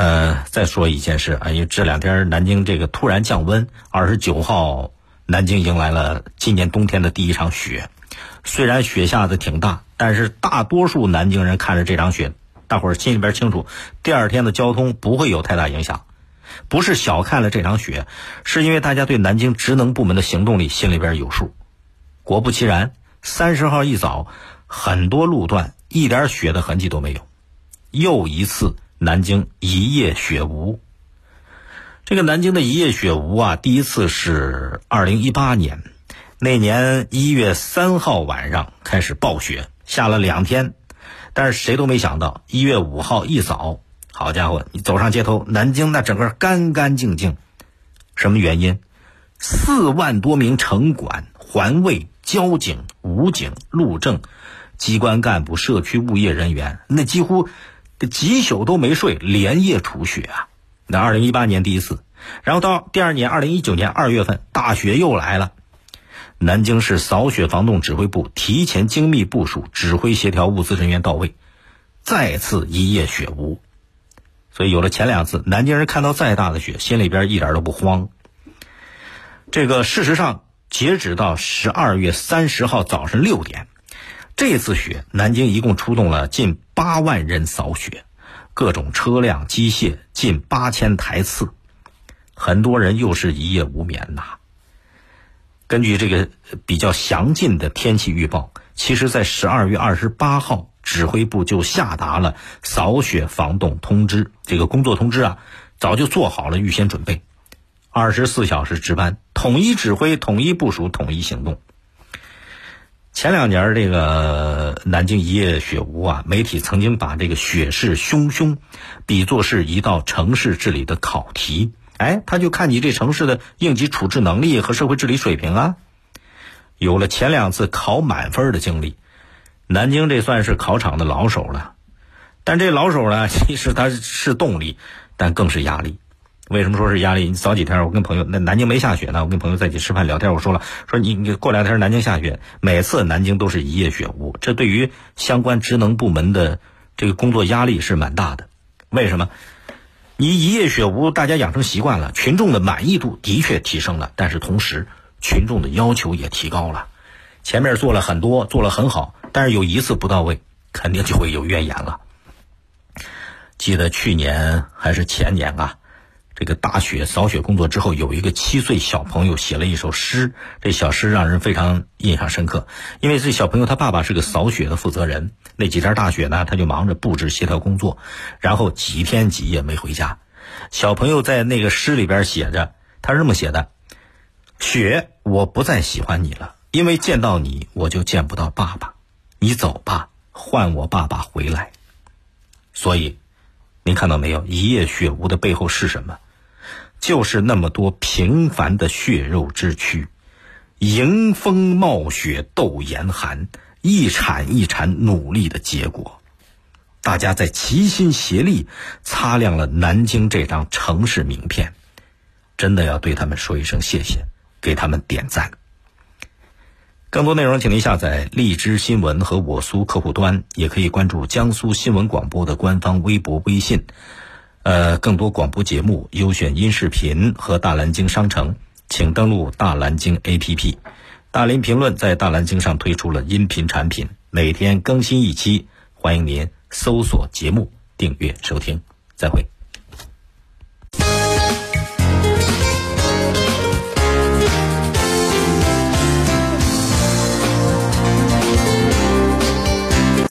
呃，再说一件事啊，因为这两天南京这个突然降温，二十九号南京迎来了今年冬天的第一场雪。虽然雪下的挺大，但是大多数南京人看着这场雪，大伙儿心里边清楚，第二天的交通不会有太大影响。不是小看了这场雪，是因为大家对南京职能部门的行动力心里边有数。果不其然，三十号一早，很多路段一点雪的痕迹都没有，又一次南京一夜雪无。这个南京的一夜雪无啊，第一次是二零一八年。那年一月三号晚上开始暴雪，下了两天，但是谁都没想到，一月五号一早，好家伙，你走上街头，南京那整个干干净净。什么原因？四万多名城管、环卫、交警、武警、路政、机关干部、社区物业人员，那几乎这几宿都没睡，连夜除雪啊！那二零一八年第一次，然后到第二年二零一九年二月份，大雪又来了。南京市扫雪防冻指挥部提前精密部署，指挥协调物资人员到位，再次一夜雪无。所以有了前两次，南京人看到再大的雪，心里边一点都不慌。这个事实上，截止到十二月三十号早上六点，这次雪，南京一共出动了近八万人扫雪，各种车辆、机械近八千台次，很多人又是一夜无眠呐。根据这个比较详尽的天气预报，其实，在十二月二十八号，指挥部就下达了扫雪防冻通知。这个工作通知啊，早就做好了预先准备，二十四小时值班，统一指挥、统一部署、统一行动。前两年这个南京一夜雪无啊，媒体曾经把这个雪势汹汹比作是一道城市治理的考题。哎，他就看你这城市的应急处置能力和社会治理水平啊。有了前两次考满分的经历，南京这算是考场的老手了。但这老手呢，其实他是动力，但更是压力。为什么说是压力？你早几天我跟朋友，那南京没下雪呢，我跟朋友在一起吃饭聊天，我说了，说你你过两天南京下雪，每次南京都是一夜雪无，这对于相关职能部门的这个工作压力是蛮大的。为什么？你一夜雪无，大家养成习惯了，群众的满意度的确提升了，但是同时，群众的要求也提高了。前面做了很多，做了很好，但是有一次不到位，肯定就会有怨言了。记得去年还是前年啊。这个大雪扫雪工作之后，有一个七岁小朋友写了一首诗，这小诗让人非常印象深刻。因为这小朋友他爸爸是个扫雪的负责人，那几天大雪呢，他就忙着布置协调工作，然后几天几夜没回家。小朋友在那个诗里边写着，他是这么写的：“雪，我不再喜欢你了，因为见到你我就见不到爸爸，你走吧，换我爸爸回来。”所以，您看到没有？一夜雪无的背后是什么？就是那么多平凡的血肉之躯，迎风冒雪斗严寒，一铲一铲努力的结果。大家在齐心协力，擦亮了南京这张城市名片。真的要对他们说一声谢谢，给他们点赞。更多内容，请您下载荔枝新闻和我苏客户端，也可以关注江苏新闻广播的官方微博、微信。呃，更多广播节目、优选音视频和大蓝鲸商城，请登录大蓝鲸 APP。大林评论在大蓝鲸上推出了音频产品，每天更新一期，欢迎您搜索节目订阅收听。再会。